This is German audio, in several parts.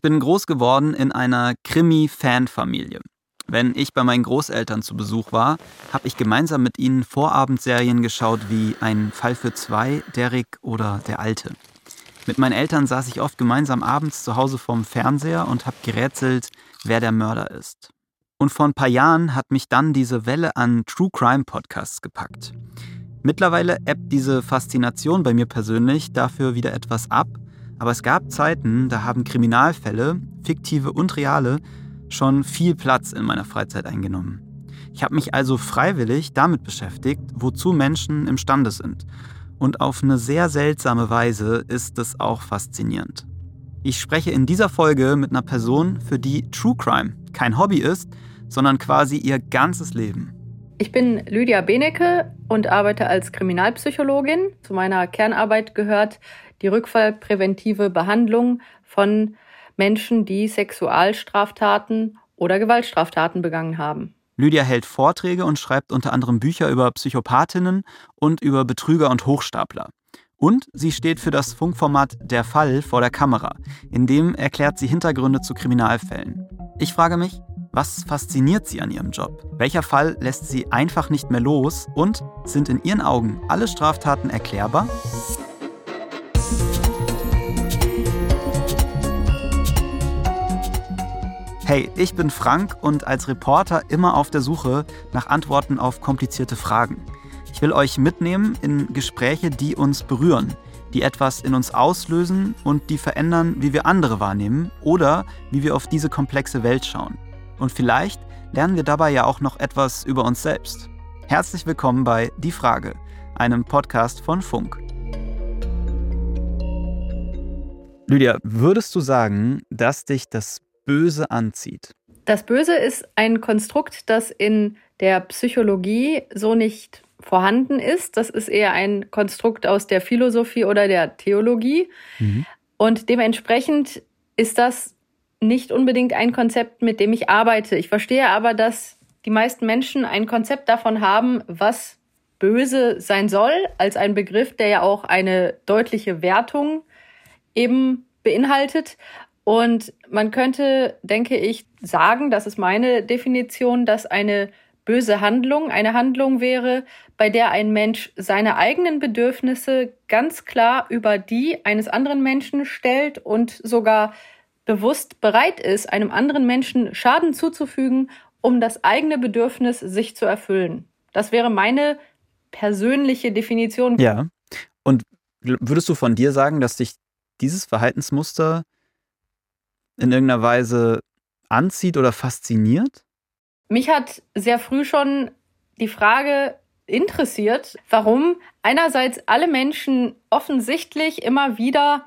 Ich bin groß geworden in einer Krimi-Fan-Familie. Wenn ich bei meinen Großeltern zu Besuch war, habe ich gemeinsam mit ihnen Vorabendserien geschaut wie Ein Fall für zwei, Derrick oder Der Alte. Mit meinen Eltern saß ich oft gemeinsam abends zu Hause vorm Fernseher und habe gerätselt, wer der Mörder ist. Und vor ein paar Jahren hat mich dann diese Welle an True Crime Podcasts gepackt. Mittlerweile ebbt diese Faszination bei mir persönlich dafür wieder etwas ab, aber es gab Zeiten, da haben Kriminalfälle, fiktive und reale, schon viel Platz in meiner Freizeit eingenommen. Ich habe mich also freiwillig damit beschäftigt, wozu Menschen imstande sind. Und auf eine sehr seltsame Weise ist es auch faszinierend. Ich spreche in dieser Folge mit einer Person, für die True Crime kein Hobby ist, sondern quasi ihr ganzes Leben. Ich bin Lydia Benecke und arbeite als Kriminalpsychologin. Zu meiner Kernarbeit gehört die rückfallpräventive Behandlung von Menschen, die Sexualstraftaten oder Gewaltstraftaten begangen haben. Lydia hält Vorträge und schreibt unter anderem Bücher über Psychopathinnen und über Betrüger und Hochstapler. Und sie steht für das Funkformat Der Fall vor der Kamera. In dem erklärt sie Hintergründe zu Kriminalfällen. Ich frage mich, was fasziniert sie an ihrem Job? Welcher Fall lässt sie einfach nicht mehr los? Und sind in ihren Augen alle Straftaten erklärbar? Hey, ich bin Frank und als Reporter immer auf der Suche nach Antworten auf komplizierte Fragen. Ich will euch mitnehmen in Gespräche, die uns berühren, die etwas in uns auslösen und die verändern, wie wir andere wahrnehmen oder wie wir auf diese komplexe Welt schauen. Und vielleicht lernen wir dabei ja auch noch etwas über uns selbst. Herzlich willkommen bei Die Frage, einem Podcast von Funk. Lydia, würdest du sagen, dass dich das Böse anzieht? Das Böse ist ein Konstrukt, das in der Psychologie so nicht vorhanden ist. Das ist eher ein Konstrukt aus der Philosophie oder der Theologie. Mhm. Und dementsprechend ist das nicht unbedingt ein Konzept, mit dem ich arbeite. Ich verstehe aber, dass die meisten Menschen ein Konzept davon haben, was böse sein soll, als ein Begriff, der ja auch eine deutliche Wertung eben beinhaltet. Und man könnte, denke ich, sagen, das ist meine Definition, dass eine böse Handlung eine Handlung wäre, bei der ein Mensch seine eigenen Bedürfnisse ganz klar über die eines anderen Menschen stellt und sogar bewusst bereit ist, einem anderen Menschen Schaden zuzufügen, um das eigene Bedürfnis sich zu erfüllen. Das wäre meine persönliche Definition. Ja. Und würdest du von dir sagen, dass dich dieses Verhaltensmuster in irgendeiner Weise anzieht oder fasziniert? Mich hat sehr früh schon die Frage interessiert, warum einerseits alle Menschen offensichtlich immer wieder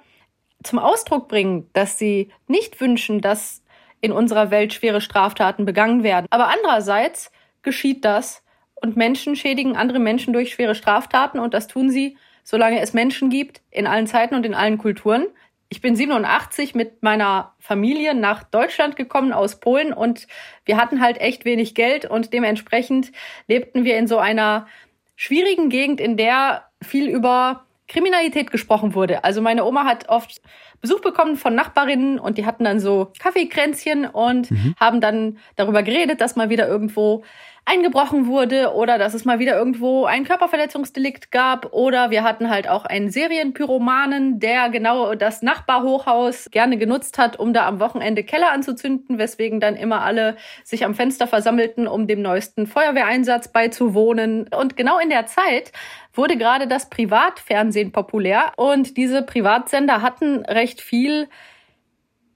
zum Ausdruck bringen, dass sie nicht wünschen, dass in unserer Welt schwere Straftaten begangen werden. Aber andererseits geschieht das und Menschen schädigen andere Menschen durch schwere Straftaten und das tun sie, solange es Menschen gibt, in allen Zeiten und in allen Kulturen. Ich bin 87 mit meiner Familie nach Deutschland gekommen aus Polen und wir hatten halt echt wenig Geld und dementsprechend lebten wir in so einer schwierigen Gegend, in der viel über Kriminalität gesprochen wurde. Also meine Oma hat oft Besuch bekommen von Nachbarinnen und die hatten dann so Kaffeekränzchen und mhm. haben dann darüber geredet, dass mal wieder irgendwo eingebrochen wurde oder dass es mal wieder irgendwo ein Körperverletzungsdelikt gab oder wir hatten halt auch einen Serienpyromanen, der genau das Nachbarhochhaus gerne genutzt hat, um da am Wochenende Keller anzuzünden, weswegen dann immer alle sich am Fenster versammelten, um dem neuesten Feuerwehreinsatz beizuwohnen. Und genau in der Zeit wurde gerade das Privatfernsehen populär und diese Privatsender hatten recht viel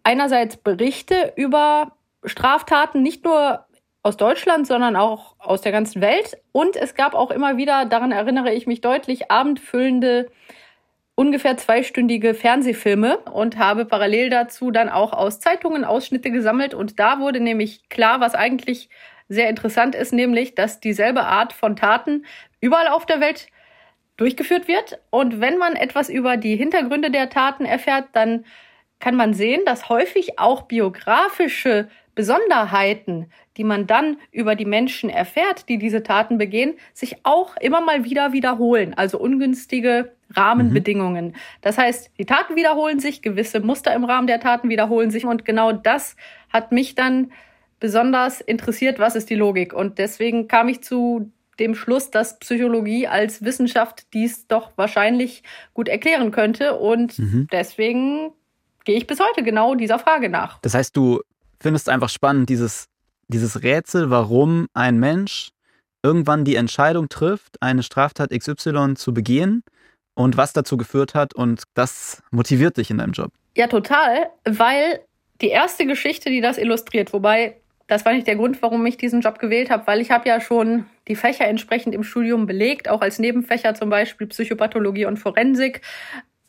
einerseits Berichte über Straftaten, nicht nur aus Deutschland, sondern auch aus der ganzen Welt. Und es gab auch immer wieder, daran erinnere ich mich deutlich, abendfüllende, ungefähr zweistündige Fernsehfilme und habe parallel dazu dann auch aus Zeitungen Ausschnitte gesammelt. Und da wurde nämlich klar, was eigentlich sehr interessant ist, nämlich, dass dieselbe Art von Taten überall auf der Welt durchgeführt wird. Und wenn man etwas über die Hintergründe der Taten erfährt, dann kann man sehen, dass häufig auch biografische Besonderheiten, die man dann über die Menschen erfährt, die diese Taten begehen, sich auch immer mal wieder wiederholen. Also ungünstige Rahmenbedingungen. Mhm. Das heißt, die Taten wiederholen sich, gewisse Muster im Rahmen der Taten wiederholen sich und genau das hat mich dann besonders interessiert, was ist die Logik. Und deswegen kam ich zu dem Schluss, dass Psychologie als Wissenschaft dies doch wahrscheinlich gut erklären könnte. Und mhm. deswegen gehe ich bis heute genau dieser Frage nach. Das heißt, du findest einfach spannend dieses, dieses Rätsel, warum ein Mensch irgendwann die Entscheidung trifft, eine Straftat XY zu begehen und was dazu geführt hat und das motiviert dich in deinem Job. Ja, total, weil die erste Geschichte, die das illustriert, wobei das war nicht der Grund, warum ich diesen Job gewählt habe, weil ich habe ja schon die Fächer entsprechend im Studium belegt, auch als Nebenfächer zum Beispiel Psychopathologie und Forensik,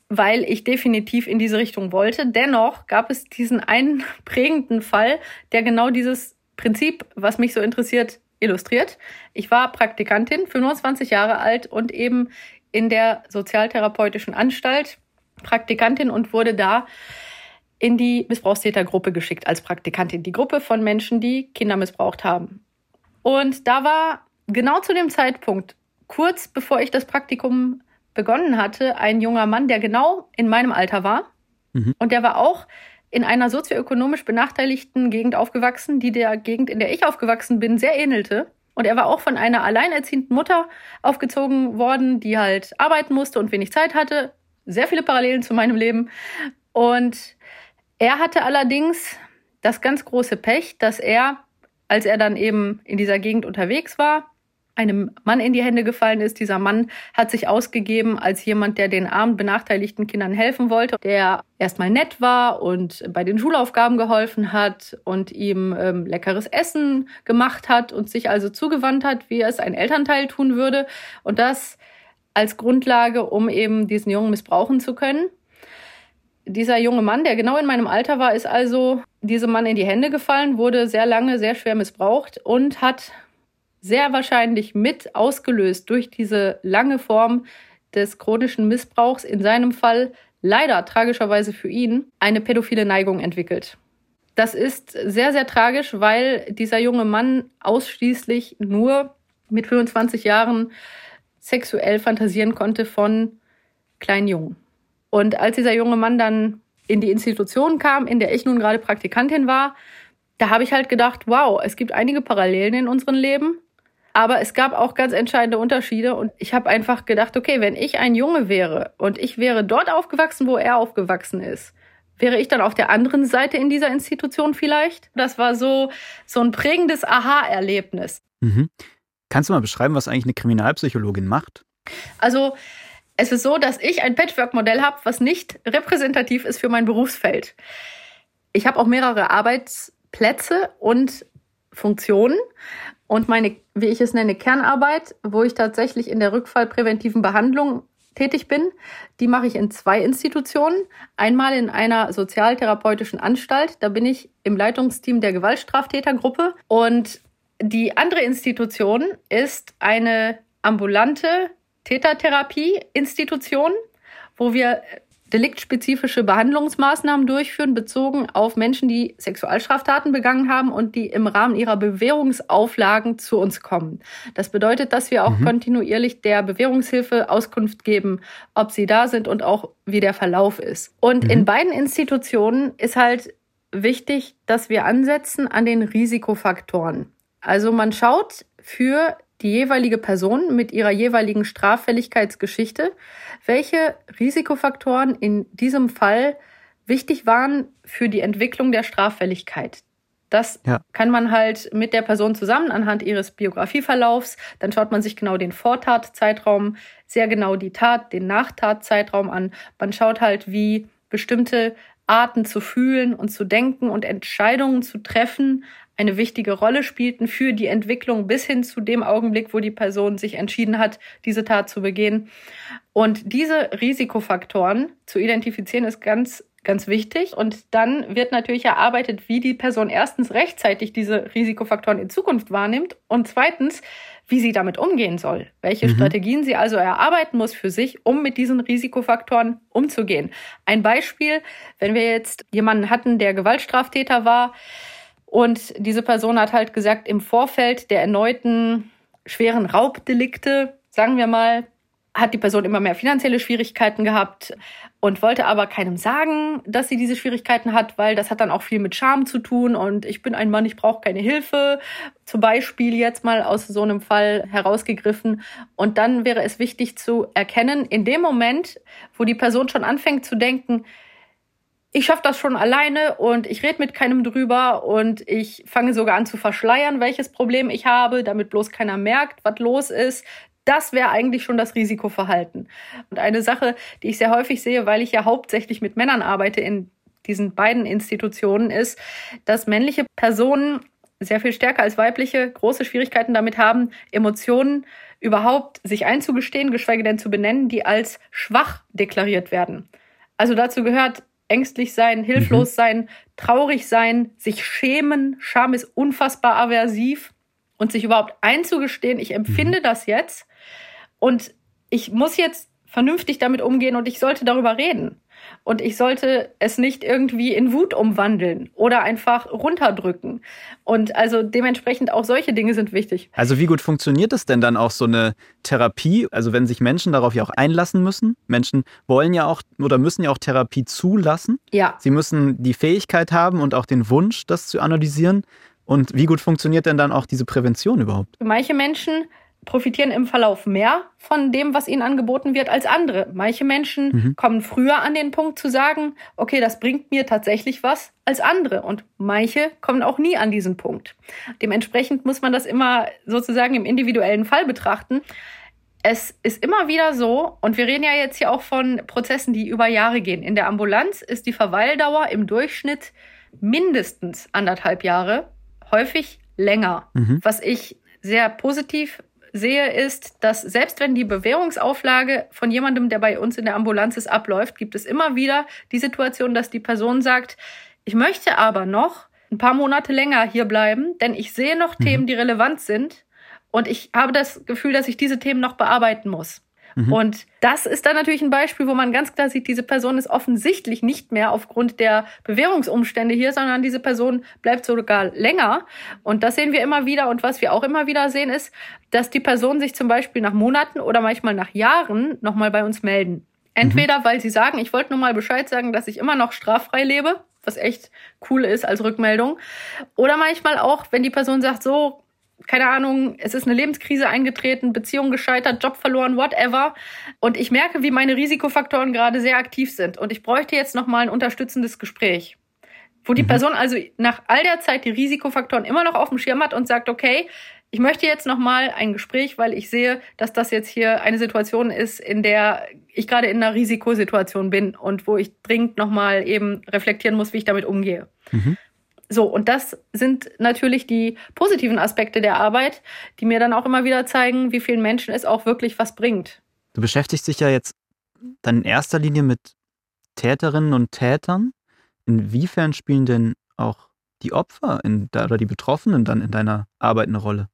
weil ich definitiv in diese Richtung wollte. Dennoch gab es diesen einen prägenden Fall, der genau dieses Prinzip, was mich so interessiert, illustriert. Ich war Praktikantin, 25 Jahre alt und eben in der sozialtherapeutischen Anstalt Praktikantin und wurde da in die Missbrauchstätergruppe geschickt als Praktikantin. Die Gruppe von Menschen, die Kinder missbraucht haben. Und da war genau zu dem Zeitpunkt, kurz bevor ich das Praktikum begonnen hatte, ein junger Mann, der genau in meinem Alter war. Mhm. Und der war auch in einer sozioökonomisch benachteiligten Gegend aufgewachsen, die der Gegend, in der ich aufgewachsen bin, sehr ähnelte. Und er war auch von einer alleinerziehenden Mutter aufgezogen worden, die halt arbeiten musste und wenig Zeit hatte. Sehr viele Parallelen zu meinem Leben. Und er hatte allerdings das ganz große Pech, dass er, als er dann eben in dieser Gegend unterwegs war, einem Mann in die Hände gefallen ist. Dieser Mann hat sich ausgegeben als jemand, der den armen, benachteiligten Kindern helfen wollte, der erstmal nett war und bei den Schulaufgaben geholfen hat und ihm ähm, leckeres Essen gemacht hat und sich also zugewandt hat, wie es ein Elternteil tun würde. Und das als Grundlage, um eben diesen Jungen missbrauchen zu können. Dieser junge Mann, der genau in meinem Alter war, ist also diesem Mann in die Hände gefallen, wurde sehr lange, sehr schwer missbraucht und hat sehr wahrscheinlich mit ausgelöst durch diese lange Form des chronischen Missbrauchs, in seinem Fall leider tragischerweise für ihn, eine pädophile Neigung entwickelt. Das ist sehr, sehr tragisch, weil dieser junge Mann ausschließlich nur mit 25 Jahren sexuell fantasieren konnte von kleinen Jungen. Und als dieser junge Mann dann in die Institution kam, in der ich nun gerade Praktikantin war, da habe ich halt gedacht, wow, es gibt einige Parallelen in unserem Leben, aber es gab auch ganz entscheidende Unterschiede und ich habe einfach gedacht, okay, wenn ich ein Junge wäre und ich wäre dort aufgewachsen, wo er aufgewachsen ist, wäre ich dann auf der anderen Seite in dieser Institution vielleicht? Das war so so ein prägendes Aha-Erlebnis. Mhm. Kannst du mal beschreiben, was eigentlich eine Kriminalpsychologin macht? Also es ist so, dass ich ein Patchwork-Modell habe, was nicht repräsentativ ist für mein Berufsfeld. Ich habe auch mehrere Arbeitsplätze und Funktionen. Und meine, wie ich es nenne, Kernarbeit, wo ich tatsächlich in der rückfallpräventiven Behandlung tätig bin, die mache ich in zwei Institutionen. Einmal in einer sozialtherapeutischen Anstalt. Da bin ich im Leitungsteam der Gewaltstraftätergruppe. Und die andere Institution ist eine ambulante Tätertherapie-Institution, wo wir deliktspezifische Behandlungsmaßnahmen durchführen, bezogen auf Menschen, die Sexualstraftaten begangen haben und die im Rahmen ihrer Bewährungsauflagen zu uns kommen. Das bedeutet, dass wir auch mhm. kontinuierlich der Bewährungshilfe Auskunft geben, ob sie da sind und auch wie der Verlauf ist. Und mhm. in beiden Institutionen ist halt wichtig, dass wir ansetzen an den Risikofaktoren. Also man schaut für die jeweilige Person mit ihrer jeweiligen Straffälligkeitsgeschichte, welche Risikofaktoren in diesem Fall wichtig waren für die Entwicklung der Straffälligkeit. Das ja. kann man halt mit der Person zusammen anhand ihres Biografieverlaufs. Dann schaut man sich genau den Vortatzeitraum, sehr genau die Tat, den Nachtatzeitraum an. Man schaut halt, wie bestimmte Arten zu fühlen und zu denken und Entscheidungen zu treffen eine wichtige Rolle spielten für die Entwicklung bis hin zu dem Augenblick, wo die Person sich entschieden hat, diese Tat zu begehen. Und diese Risikofaktoren zu identifizieren ist ganz ganz wichtig. Und dann wird natürlich erarbeitet, wie die Person erstens rechtzeitig diese Risikofaktoren in Zukunft wahrnimmt und zweitens, wie sie damit umgehen soll. Welche mhm. Strategien sie also erarbeiten muss für sich, um mit diesen Risikofaktoren umzugehen. Ein Beispiel, wenn wir jetzt jemanden hatten, der Gewaltstraftäter war, Und diese Person hat halt gesagt, im Vorfeld der erneuten schweren Raubdelikte, sagen wir mal, hat die Person immer mehr finanzielle Schwierigkeiten gehabt und wollte aber keinem sagen, dass sie diese Schwierigkeiten hat, weil das hat dann auch viel mit Scham zu tun und ich bin ein Mann, ich brauche keine Hilfe. Zum Beispiel jetzt mal aus so einem Fall herausgegriffen. Und dann wäre es wichtig zu erkennen, in dem Moment, wo die Person schon anfängt zu denken, ich schaffe das schon alleine und ich rede mit keinem drüber und ich fange sogar an zu verschleiern, welches Problem ich habe, damit bloß keiner merkt, was los ist, das wäre eigentlich schon das Risikoverhalten. Und eine Sache, die ich sehr häufig sehe, weil ich ja hauptsächlich mit Männern arbeite in diesen beiden Institutionen, ist, dass männliche Personen sehr viel stärker als weibliche große Schwierigkeiten damit haben, Emotionen überhaupt sich einzugestehen, geschweige denn zu benennen, die als schwach deklariert werden. Also dazu gehört ängstlich sein, hilflos mhm. sein, traurig sein, sich schämen. Scham ist unfassbar aversiv und sich überhaupt einzugestehen, ich empfinde mhm. das jetzt und ich muss jetzt vernünftig damit umgehen und ich sollte darüber reden. Und ich sollte es nicht irgendwie in Wut umwandeln oder einfach runterdrücken. Und also dementsprechend auch solche Dinge sind wichtig. Also wie gut funktioniert es denn dann auch so eine Therapie? Also wenn sich Menschen darauf ja auch einlassen müssen. Menschen wollen ja auch oder müssen ja auch Therapie zulassen. Ja. Sie müssen die Fähigkeit haben und auch den Wunsch, das zu analysieren. Und wie gut funktioniert denn dann auch diese Prävention überhaupt? Für manche Menschen profitieren im Verlauf mehr von dem, was ihnen angeboten wird, als andere. Manche Menschen mhm. kommen früher an den Punkt zu sagen, okay, das bringt mir tatsächlich was, als andere. Und manche kommen auch nie an diesen Punkt. Dementsprechend muss man das immer sozusagen im individuellen Fall betrachten. Es ist immer wieder so, und wir reden ja jetzt hier auch von Prozessen, die über Jahre gehen. In der Ambulanz ist die Verweildauer im Durchschnitt mindestens anderthalb Jahre, häufig länger, mhm. was ich sehr positiv sehe, ist, dass selbst wenn die Bewährungsauflage von jemandem, der bei uns in der Ambulanz ist, abläuft, gibt es immer wieder die Situation, dass die Person sagt, ich möchte aber noch ein paar Monate länger hier bleiben, denn ich sehe noch mhm. Themen, die relevant sind und ich habe das Gefühl, dass ich diese Themen noch bearbeiten muss. Mhm. Und das ist dann natürlich ein Beispiel, wo man ganz klar sieht, diese Person ist offensichtlich nicht mehr aufgrund der Bewährungsumstände hier, sondern diese Person bleibt sogar länger. Und das sehen wir immer wieder. Und was wir auch immer wieder sehen, ist, dass die Personen sich zum Beispiel nach Monaten oder manchmal nach Jahren nochmal bei uns melden. Entweder, mhm. weil sie sagen, ich wollte nur mal Bescheid sagen, dass ich immer noch straffrei lebe, was echt cool ist als Rückmeldung. Oder manchmal auch, wenn die Person sagt, so, keine Ahnung, es ist eine Lebenskrise eingetreten, Beziehung gescheitert, Job verloren, whatever. Und ich merke, wie meine Risikofaktoren gerade sehr aktiv sind. Und ich bräuchte jetzt nochmal ein unterstützendes Gespräch. Wo die mhm. Person also nach all der Zeit die Risikofaktoren immer noch auf dem Schirm hat und sagt, okay, ich möchte jetzt nochmal ein Gespräch, weil ich sehe, dass das jetzt hier eine Situation ist, in der ich gerade in einer Risikosituation bin und wo ich dringend nochmal eben reflektieren muss, wie ich damit umgehe. Mhm. So, und das sind natürlich die positiven Aspekte der Arbeit, die mir dann auch immer wieder zeigen, wie vielen Menschen es auch wirklich was bringt. Du beschäftigst dich ja jetzt dann in erster Linie mit Täterinnen und Tätern. Inwiefern spielen denn auch die Opfer in, oder die Betroffenen dann in deiner Arbeit eine Rolle?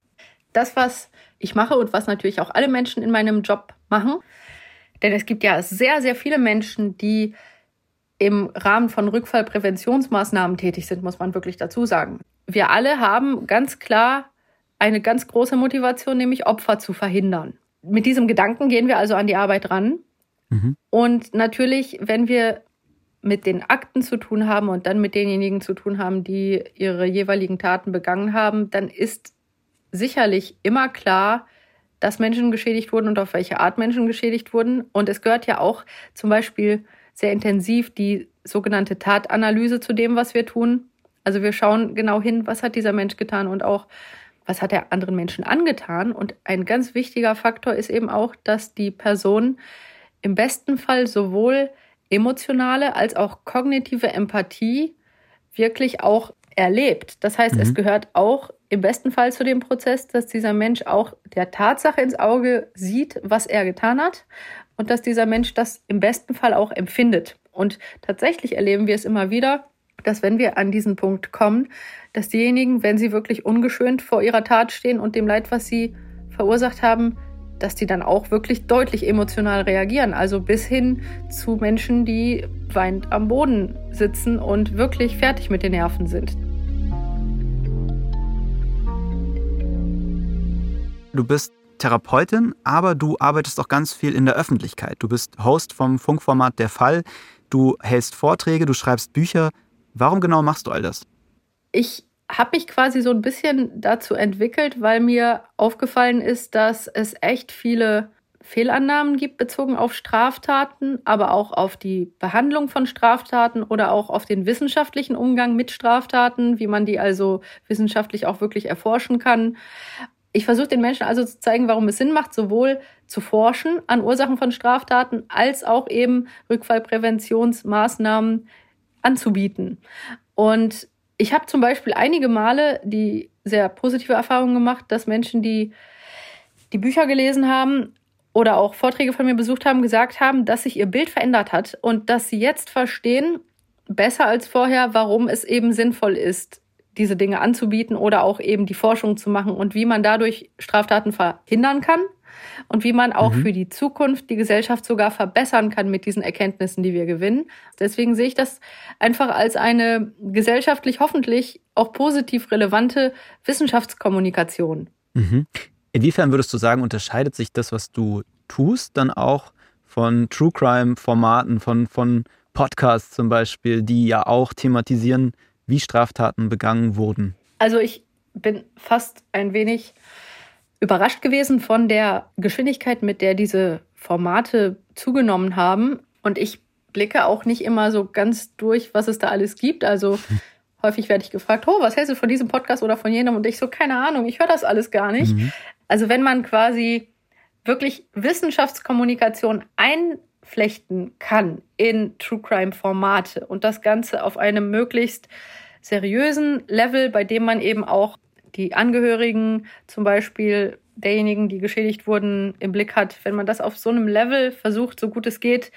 Das, was ich mache und was natürlich auch alle Menschen in meinem Job machen, denn es gibt ja sehr, sehr viele Menschen, die im Rahmen von Rückfallpräventionsmaßnahmen tätig sind, muss man wirklich dazu sagen. Wir alle haben ganz klar eine ganz große Motivation, nämlich Opfer zu verhindern. Mit diesem Gedanken gehen wir also an die Arbeit ran. Mhm. Und natürlich, wenn wir mit den Akten zu tun haben und dann mit denjenigen zu tun haben, die ihre jeweiligen Taten begangen haben, dann ist sicherlich immer klar, dass Menschen geschädigt wurden und auf welche Art Menschen geschädigt wurden. Und es gehört ja auch zum Beispiel sehr intensiv die sogenannte Tatanalyse zu dem, was wir tun. Also wir schauen genau hin, was hat dieser Mensch getan und auch, was hat er anderen Menschen angetan. Und ein ganz wichtiger Faktor ist eben auch, dass die Person im besten Fall sowohl emotionale als auch kognitive Empathie wirklich auch erlebt. Das heißt, mhm. es gehört auch im besten Fall zu dem Prozess, dass dieser Mensch auch der Tatsache ins Auge sieht, was er getan hat und dass dieser Mensch das im besten Fall auch empfindet. Und tatsächlich erleben wir es immer wieder, dass wenn wir an diesen Punkt kommen, dass diejenigen, wenn sie wirklich ungeschönt vor ihrer Tat stehen und dem Leid, was sie verursacht haben, dass die dann auch wirklich deutlich emotional reagieren. Also bis hin zu Menschen, die weinend am Boden sitzen und wirklich fertig mit den Nerven sind. Du bist Therapeutin, aber du arbeitest auch ganz viel in der Öffentlichkeit. Du bist Host vom Funkformat Der Fall, du hältst Vorträge, du schreibst Bücher. Warum genau machst du all das? Ich habe mich quasi so ein bisschen dazu entwickelt, weil mir aufgefallen ist, dass es echt viele Fehlannahmen gibt bezogen auf Straftaten, aber auch auf die Behandlung von Straftaten oder auch auf den wissenschaftlichen Umgang mit Straftaten, wie man die also wissenschaftlich auch wirklich erforschen kann. Ich versuche den Menschen also zu zeigen, warum es Sinn macht, sowohl zu forschen an Ursachen von Straftaten als auch eben Rückfallpräventionsmaßnahmen anzubieten. Und ich habe zum Beispiel einige Male die sehr positive Erfahrung gemacht, dass Menschen, die die Bücher gelesen haben, oder auch Vorträge von mir besucht haben, gesagt haben, dass sich ihr Bild verändert hat und dass sie jetzt verstehen, besser als vorher, warum es eben sinnvoll ist, diese Dinge anzubieten oder auch eben die Forschung zu machen und wie man dadurch Straftaten verhindern kann und wie man auch mhm. für die Zukunft die Gesellschaft sogar verbessern kann mit diesen Erkenntnissen, die wir gewinnen. Deswegen sehe ich das einfach als eine gesellschaftlich hoffentlich auch positiv relevante Wissenschaftskommunikation. Mhm. Inwiefern würdest du sagen, unterscheidet sich das, was du tust, dann auch von True Crime-Formaten, von, von Podcasts zum Beispiel, die ja auch thematisieren, wie Straftaten begangen wurden? Also ich bin fast ein wenig überrascht gewesen von der Geschwindigkeit, mit der diese Formate zugenommen haben. Und ich blicke auch nicht immer so ganz durch, was es da alles gibt. Also häufig werde ich gefragt, oh, was hältst du von diesem Podcast oder von jenem? Und ich so, keine Ahnung, ich höre das alles gar nicht. Mhm. Also wenn man quasi wirklich Wissenschaftskommunikation einflechten kann in True Crime Formate und das Ganze auf einem möglichst seriösen Level, bei dem man eben auch die Angehörigen zum Beispiel derjenigen, die geschädigt wurden, im Blick hat. Wenn man das auf so einem Level versucht, so gut es geht,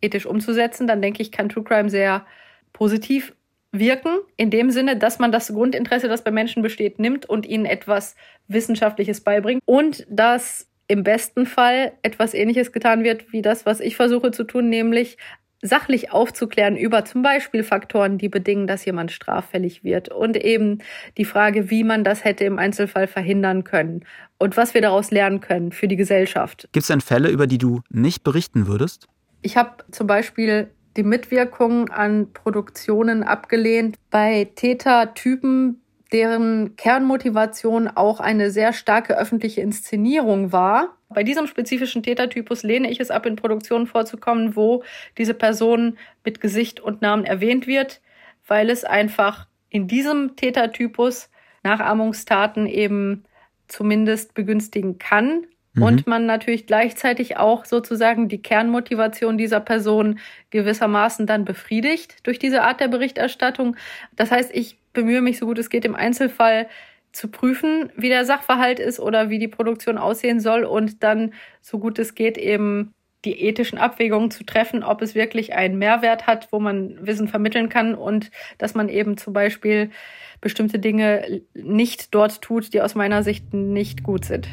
ethisch umzusetzen, dann denke ich, kann True Crime sehr positiv wirken, in dem Sinne, dass man das Grundinteresse, das bei Menschen besteht, nimmt und ihnen etwas Wissenschaftliches beibringt und dass im besten Fall etwas Ähnliches getan wird wie das, was ich versuche zu tun, nämlich sachlich aufzuklären über zum Beispiel Faktoren, die bedingen, dass jemand straffällig wird und eben die Frage, wie man das hätte im Einzelfall verhindern können und was wir daraus lernen können für die Gesellschaft. Gibt es denn Fälle, über die du nicht berichten würdest? Ich habe zum Beispiel die Mitwirkung an Produktionen abgelehnt bei Tätertypen, deren Kernmotivation auch eine sehr starke öffentliche Inszenierung war. Bei diesem spezifischen Tätertypus lehne ich es ab, in Produktionen vorzukommen, wo diese Person mit Gesicht und Namen erwähnt wird, weil es einfach in diesem Tätertypus Nachahmungstaten eben zumindest begünstigen kann, Mhm. Und man natürlich gleichzeitig auch sozusagen die Kernmotivation dieser Person gewissermaßen dann befriedigt durch diese Art der Berichterstattung. Das heißt, ich bemühe mich so gut es geht im Einzelfall zu prüfen, wie der Sachverhalt ist oder wie die Produktion aussehen soll und dann so gut es geht eben die ethischen Abwägungen zu treffen, ob es wirklich einen Mehrwert hat, wo man Wissen vermitteln kann und dass man eben zum Beispiel bestimmte Dinge nicht dort tut, die aus meiner Sicht nicht gut sind.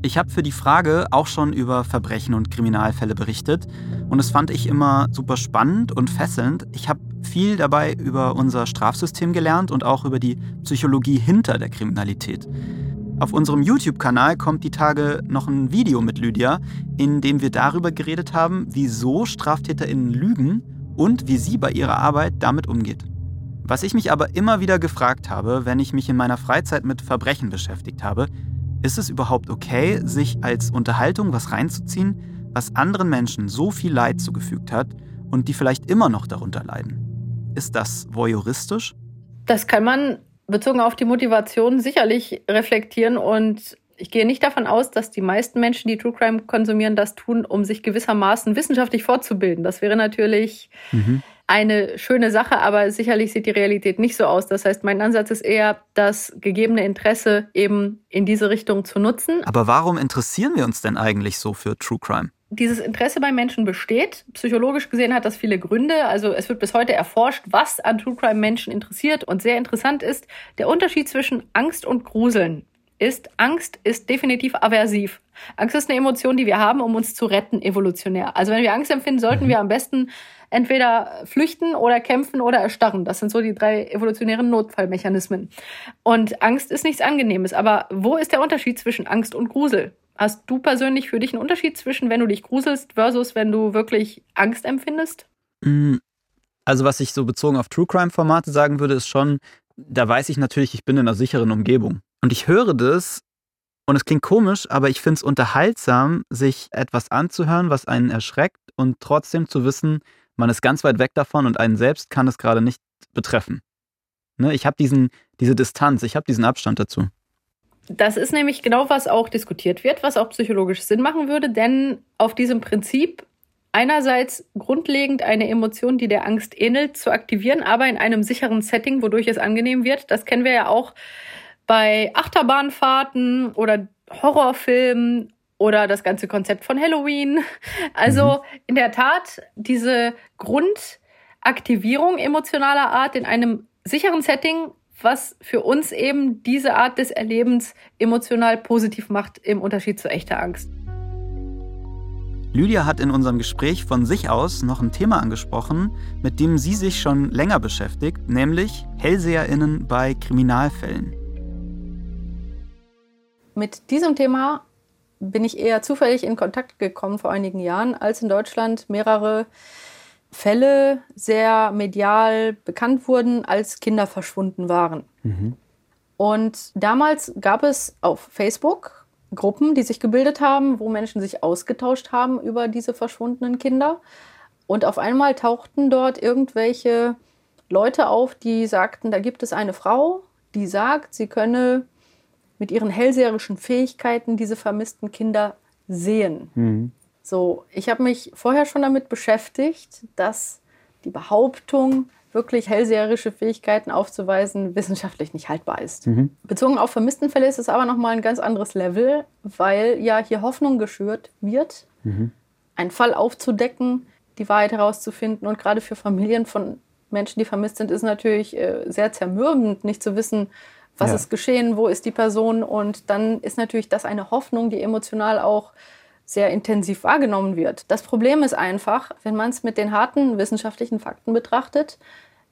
Ich habe für die Frage auch schon über Verbrechen und Kriminalfälle berichtet und das fand ich immer super spannend und fesselnd. Ich habe viel dabei über unser Strafsystem gelernt und auch über die Psychologie hinter der Kriminalität. Auf unserem YouTube-Kanal kommt die Tage noch ein Video mit Lydia, in dem wir darüber geredet haben, wieso StraftäterInnen lügen und wie sie bei ihrer Arbeit damit umgeht. Was ich mich aber immer wieder gefragt habe, wenn ich mich in meiner Freizeit mit Verbrechen beschäftigt habe, ist es überhaupt okay, sich als Unterhaltung was reinzuziehen, was anderen Menschen so viel Leid zugefügt hat und die vielleicht immer noch darunter leiden? Ist das voyeuristisch? Das kann man bezogen auf die Motivation sicherlich reflektieren und ich gehe nicht davon aus, dass die meisten Menschen, die True Crime konsumieren, das tun, um sich gewissermaßen wissenschaftlich fortzubilden. Das wäre natürlich mhm eine schöne Sache, aber sicherlich sieht die Realität nicht so aus. Das heißt, mein Ansatz ist eher, das gegebene Interesse eben in diese Richtung zu nutzen. Aber warum interessieren wir uns denn eigentlich so für True Crime? Dieses Interesse bei Menschen besteht. Psychologisch gesehen hat das viele Gründe. Also es wird bis heute erforscht, was an True Crime Menschen interessiert. Und sehr interessant ist der Unterschied zwischen Angst und Gruseln ist, Angst ist definitiv aversiv. Angst ist eine Emotion, die wir haben, um uns zu retten, evolutionär. Also wenn wir Angst empfinden, sollten mhm. wir am besten entweder flüchten oder kämpfen oder erstarren. Das sind so die drei evolutionären Notfallmechanismen. Und Angst ist nichts Angenehmes. Aber wo ist der Unterschied zwischen Angst und Grusel? Hast du persönlich für dich einen Unterschied zwischen, wenn du dich gruselst versus wenn du wirklich Angst empfindest? Mm, also was ich so bezogen auf True Crime Formate sagen würde, ist schon, da weiß ich natürlich, ich bin in einer sicheren Umgebung. Und ich höre das und es klingt komisch, aber ich finde es unterhaltsam, sich etwas anzuhören, was einen erschreckt und trotzdem zu wissen, man ist ganz weit weg davon und einen selbst kann es gerade nicht betreffen. Ne? Ich habe diese Distanz, ich habe diesen Abstand dazu. Das ist nämlich genau, was auch diskutiert wird, was auch psychologisch Sinn machen würde, denn auf diesem Prinzip einerseits grundlegend eine Emotion, die der Angst ähnelt, zu aktivieren, aber in einem sicheren Setting, wodurch es angenehm wird. Das kennen wir ja auch bei Achterbahnfahrten oder Horrorfilmen oder das ganze Konzept von Halloween. Also mhm. in der Tat diese Grundaktivierung emotionaler Art in einem sicheren Setting was für uns eben diese Art des Erlebens emotional positiv macht im Unterschied zu echter Angst. Lydia hat in unserem Gespräch von sich aus noch ein Thema angesprochen, mit dem sie sich schon länger beschäftigt, nämlich Hellseherinnen bei Kriminalfällen. Mit diesem Thema bin ich eher zufällig in Kontakt gekommen vor einigen Jahren, als in Deutschland mehrere Fälle sehr medial bekannt wurden, als Kinder verschwunden waren. Mhm. Und damals gab es auf Facebook Gruppen, die sich gebildet haben, wo Menschen sich ausgetauscht haben über diese verschwundenen Kinder. Und auf einmal tauchten dort irgendwelche Leute auf, die sagten, da gibt es eine Frau, die sagt, sie könne mit ihren hellseherischen Fähigkeiten diese vermissten Kinder sehen. Mhm. So, ich habe mich vorher schon damit beschäftigt, dass die Behauptung, wirklich hellseherische Fähigkeiten aufzuweisen, wissenschaftlich nicht haltbar ist. Mhm. Bezogen auf vermissten Fälle ist es aber nochmal ein ganz anderes Level, weil ja hier Hoffnung geschürt wird, mhm. einen Fall aufzudecken, die Wahrheit herauszufinden. Und gerade für Familien von Menschen, die vermisst sind, ist natürlich äh, sehr zermürbend, nicht zu wissen, was ja. ist geschehen, wo ist die Person. Und dann ist natürlich das eine Hoffnung, die emotional auch sehr intensiv wahrgenommen wird. Das Problem ist einfach, wenn man es mit den harten wissenschaftlichen Fakten betrachtet,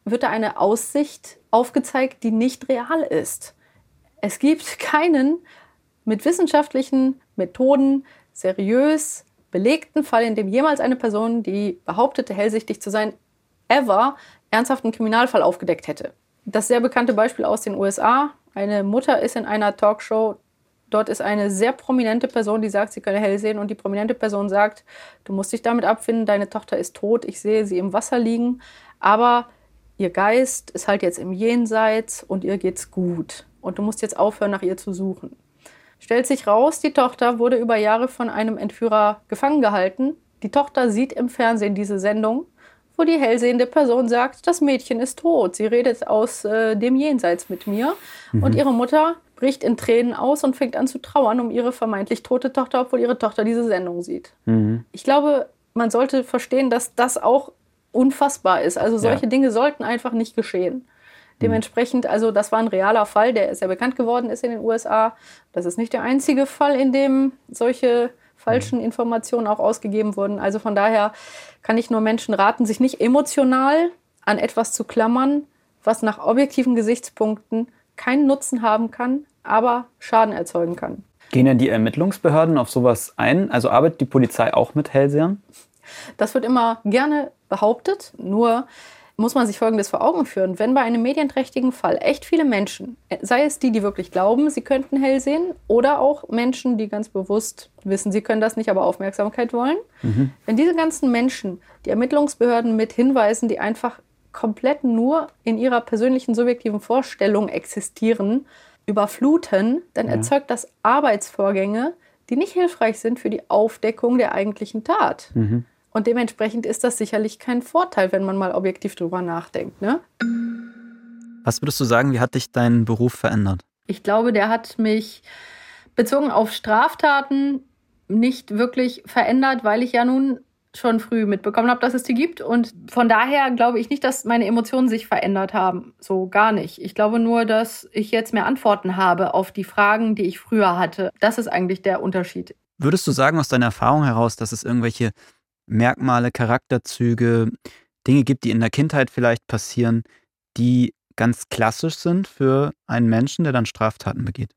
wird da eine Aussicht aufgezeigt, die nicht real ist. Es gibt keinen mit wissenschaftlichen Methoden seriös belegten Fall, in dem jemals eine Person, die behauptete, hellsichtig zu sein, ever ernsthaften Kriminalfall aufgedeckt hätte. Das sehr bekannte Beispiel aus den USA. Eine Mutter ist in einer Talkshow Dort ist eine sehr prominente Person, die sagt, sie könne hell sehen und die prominente Person sagt, du musst dich damit abfinden, deine Tochter ist tot, ich sehe sie im Wasser liegen, aber ihr Geist ist halt jetzt im Jenseits und ihr geht's gut und du musst jetzt aufhören, nach ihr zu suchen. Stellt sich raus, die Tochter wurde über Jahre von einem Entführer gefangen gehalten. Die Tochter sieht im Fernsehen diese Sendung, wo die hellsehende Person sagt, das Mädchen ist tot. Sie redet aus äh, dem Jenseits mit mir. Mhm. Und ihre Mutter bricht in Tränen aus und fängt an zu trauern um ihre vermeintlich tote Tochter, obwohl ihre Tochter diese Sendung sieht. Mhm. Ich glaube, man sollte verstehen, dass das auch unfassbar ist. Also solche ja. Dinge sollten einfach nicht geschehen. Mhm. Dementsprechend, also das war ein realer Fall, der sehr bekannt geworden ist in den USA. Das ist nicht der einzige Fall, in dem solche falschen mhm. Informationen auch ausgegeben wurden. Also von daher kann ich nur Menschen raten, sich nicht emotional an etwas zu klammern, was nach objektiven Gesichtspunkten keinen Nutzen haben kann, aber Schaden erzeugen kann. Gehen denn die Ermittlungsbehörden auf sowas ein? Also arbeitet die Polizei auch mit Hellsehern? Das wird immer gerne behauptet, nur muss man sich Folgendes vor Augen führen. Wenn bei einem medienträchtigen Fall echt viele Menschen, sei es die, die wirklich glauben, sie könnten hell sehen, oder auch Menschen, die ganz bewusst wissen, sie können das nicht, aber Aufmerksamkeit wollen, mhm. wenn diese ganzen Menschen die Ermittlungsbehörden mit Hinweisen, die einfach komplett nur in ihrer persönlichen subjektiven Vorstellung existieren, überfluten, dann ja. erzeugt das Arbeitsvorgänge, die nicht hilfreich sind für die Aufdeckung der eigentlichen Tat. Mhm. Und dementsprechend ist das sicherlich kein Vorteil, wenn man mal objektiv drüber nachdenkt. Ne? Was würdest du sagen, wie hat dich dein Beruf verändert? Ich glaube, der hat mich bezogen auf Straftaten nicht wirklich verändert, weil ich ja nun schon früh mitbekommen habe, dass es die gibt. Und von daher glaube ich nicht, dass meine Emotionen sich verändert haben. So gar nicht. Ich glaube nur, dass ich jetzt mehr Antworten habe auf die Fragen, die ich früher hatte. Das ist eigentlich der Unterschied. Würdest du sagen aus deiner Erfahrung heraus, dass es irgendwelche Merkmale, Charakterzüge, Dinge gibt, die in der Kindheit vielleicht passieren, die ganz klassisch sind für einen Menschen, der dann Straftaten begeht?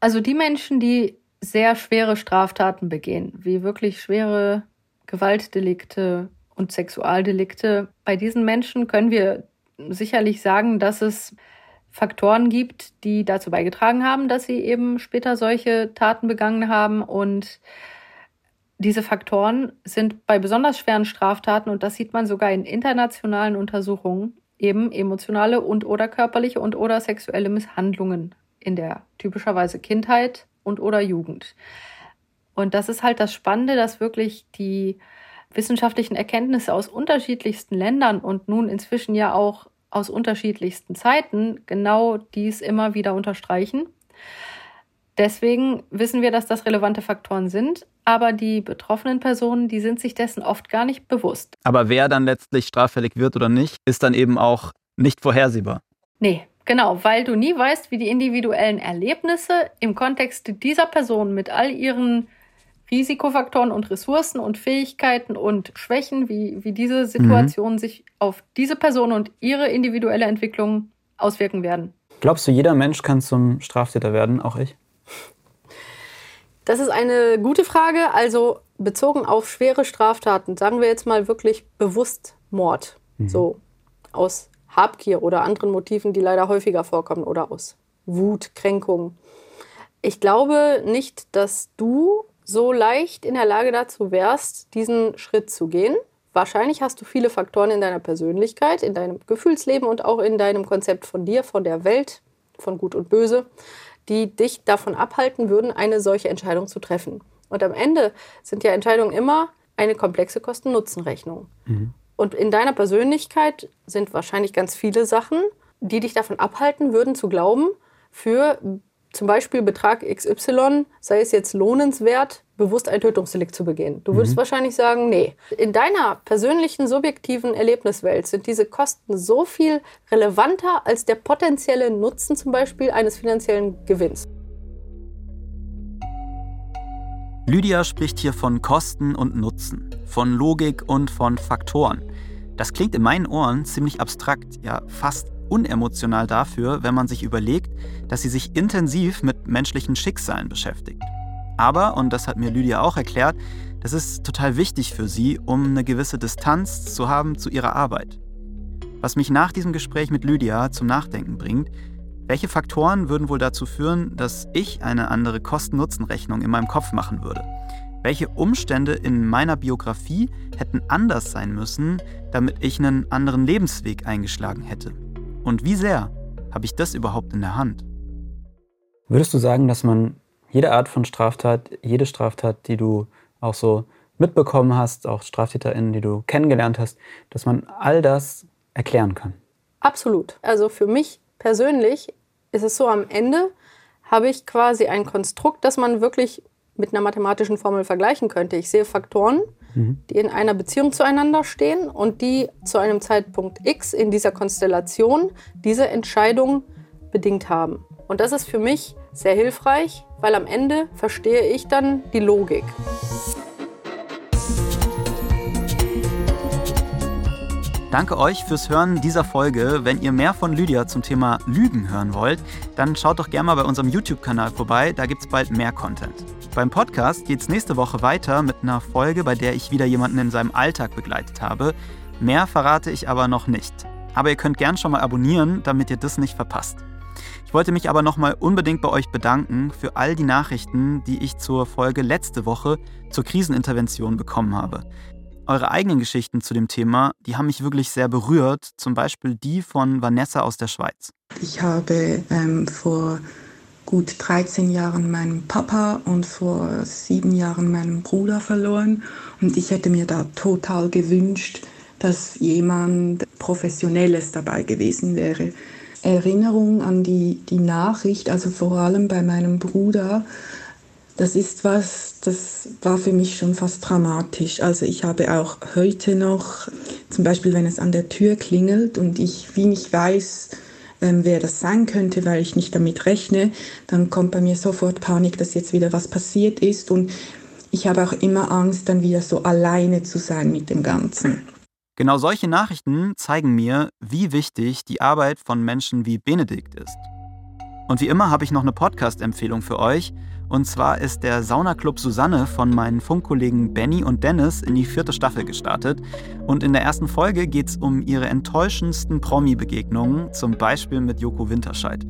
Also die Menschen, die sehr schwere Straftaten begehen, wie wirklich schwere Gewaltdelikte und Sexualdelikte, bei diesen Menschen können wir sicherlich sagen, dass es Faktoren gibt, die dazu beigetragen haben, dass sie eben später solche Taten begangen haben. Und diese Faktoren sind bei besonders schweren Straftaten, und das sieht man sogar in internationalen Untersuchungen, eben emotionale und oder körperliche und oder sexuelle Misshandlungen in der typischerweise Kindheit und oder Jugend. Und das ist halt das Spannende, dass wirklich die wissenschaftlichen Erkenntnisse aus unterschiedlichsten Ländern und nun inzwischen ja auch aus unterschiedlichsten Zeiten genau dies immer wieder unterstreichen. Deswegen wissen wir, dass das relevante Faktoren sind, aber die betroffenen Personen, die sind sich dessen oft gar nicht bewusst. Aber wer dann letztlich straffällig wird oder nicht, ist dann eben auch nicht vorhersehbar. Nee, genau, weil du nie weißt, wie die individuellen Erlebnisse im Kontext dieser Person mit all ihren Risikofaktoren und Ressourcen und Fähigkeiten und Schwächen, wie, wie diese Situationen mhm. sich auf diese Person und ihre individuelle Entwicklung auswirken werden. Glaubst du, jeder Mensch kann zum Straftäter werden, auch ich? Das ist eine gute Frage. Also bezogen auf schwere Straftaten, sagen wir jetzt mal wirklich bewusst Mord. Mhm. So aus Habgier oder anderen Motiven, die leider häufiger vorkommen oder aus Wut, Kränkung. Ich glaube nicht, dass du so leicht in der Lage dazu wärst, diesen Schritt zu gehen. Wahrscheinlich hast du viele Faktoren in deiner Persönlichkeit, in deinem Gefühlsleben und auch in deinem Konzept von dir, von der Welt, von Gut und Böse, die dich davon abhalten würden, eine solche Entscheidung zu treffen. Und am Ende sind ja Entscheidungen immer eine komplexe Kosten-Nutzen-Rechnung. Mhm. Und in deiner Persönlichkeit sind wahrscheinlich ganz viele Sachen, die dich davon abhalten würden zu glauben, für zum Beispiel Betrag XY, sei es jetzt lohnenswert, bewusst ein Tötungsdelikt zu begehen. Du würdest mhm. wahrscheinlich sagen, nee. In deiner persönlichen, subjektiven Erlebniswelt sind diese Kosten so viel relevanter als der potenzielle Nutzen zum Beispiel eines finanziellen Gewinns. Lydia spricht hier von Kosten und Nutzen, von Logik und von Faktoren. Das klingt in meinen Ohren ziemlich abstrakt, ja fast unemotional dafür, wenn man sich überlegt, dass sie sich intensiv mit menschlichen Schicksalen beschäftigt. Aber, und das hat mir Lydia auch erklärt, das ist total wichtig für sie, um eine gewisse Distanz zu haben zu ihrer Arbeit. Was mich nach diesem Gespräch mit Lydia zum Nachdenken bringt, welche Faktoren würden wohl dazu führen, dass ich eine andere Kosten-Nutzen-Rechnung in meinem Kopf machen würde? Welche Umstände in meiner Biografie hätten anders sein müssen, damit ich einen anderen Lebensweg eingeschlagen hätte? Und wie sehr habe ich das überhaupt in der Hand? Würdest du sagen, dass man jede Art von Straftat, jede Straftat, die du auch so mitbekommen hast, auch StraftäterInnen, die du kennengelernt hast, dass man all das erklären kann? Absolut. Also für mich persönlich ist es so, am Ende habe ich quasi ein Konstrukt, das man wirklich mit einer mathematischen Formel vergleichen könnte. Ich sehe Faktoren, mhm. die in einer Beziehung zueinander stehen und die zu einem Zeitpunkt X in dieser Konstellation diese Entscheidung bedingt haben. Und das ist für mich sehr hilfreich, weil am Ende verstehe ich dann die Logik. Danke euch fürs Hören dieser Folge. Wenn ihr mehr von Lydia zum Thema Lügen hören wollt, dann schaut doch gerne mal bei unserem YouTube-Kanal vorbei, da gibt es bald mehr Content. Beim Podcast geht es nächste Woche weiter mit einer Folge, bei der ich wieder jemanden in seinem Alltag begleitet habe. Mehr verrate ich aber noch nicht. Aber ihr könnt gern schon mal abonnieren, damit ihr das nicht verpasst. Ich wollte mich aber nochmal unbedingt bei euch bedanken für all die Nachrichten, die ich zur Folge letzte Woche zur Krisenintervention bekommen habe. Eure eigenen Geschichten zu dem Thema, die haben mich wirklich sehr berührt, zum Beispiel die von Vanessa aus der Schweiz. Ich habe ähm, vor gut 13 Jahren meinen Papa und vor sieben Jahren meinen Bruder verloren und ich hätte mir da total gewünscht, dass jemand Professionelles dabei gewesen wäre. Erinnerung an die, die Nachricht, also vor allem bei meinem Bruder, das ist was, das war für mich schon fast dramatisch. Also ich habe auch heute noch, zum Beispiel wenn es an der Tür klingelt und ich wie nicht weiß, ähm, wer das sein könnte, weil ich nicht damit rechne, dann kommt bei mir sofort Panik, dass jetzt wieder was passiert ist. Und ich habe auch immer Angst, dann wieder so alleine zu sein mit dem Ganzen. Genau solche Nachrichten zeigen mir, wie wichtig die Arbeit von Menschen wie Benedikt ist. Und wie immer habe ich noch eine Podcast-Empfehlung für euch. Und zwar ist der Saunaclub Susanne von meinen Funkkollegen Benny und Dennis in die vierte Staffel gestartet. Und in der ersten Folge geht es um ihre enttäuschendsten Promi-Begegnungen, zum Beispiel mit Joko Winterscheid.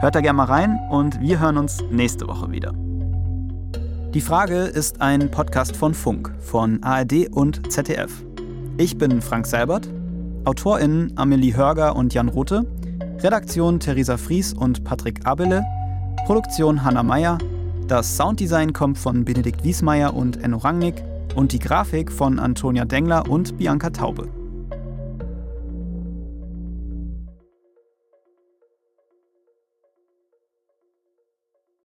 Hört da gerne mal rein und wir hören uns nächste Woche wieder. Die Frage ist ein Podcast von Funk, von ARD und ZDF. Ich bin Frank Seibert, AutorInnen Amelie Hörger und Jan Rothe, Redaktion Theresa Fries und Patrick Abele, Produktion Hanna Meyer, das Sounddesign kommt von Benedikt Wiesmeier und Enno Rangnick und die Grafik von Antonia Dengler und Bianca Taube.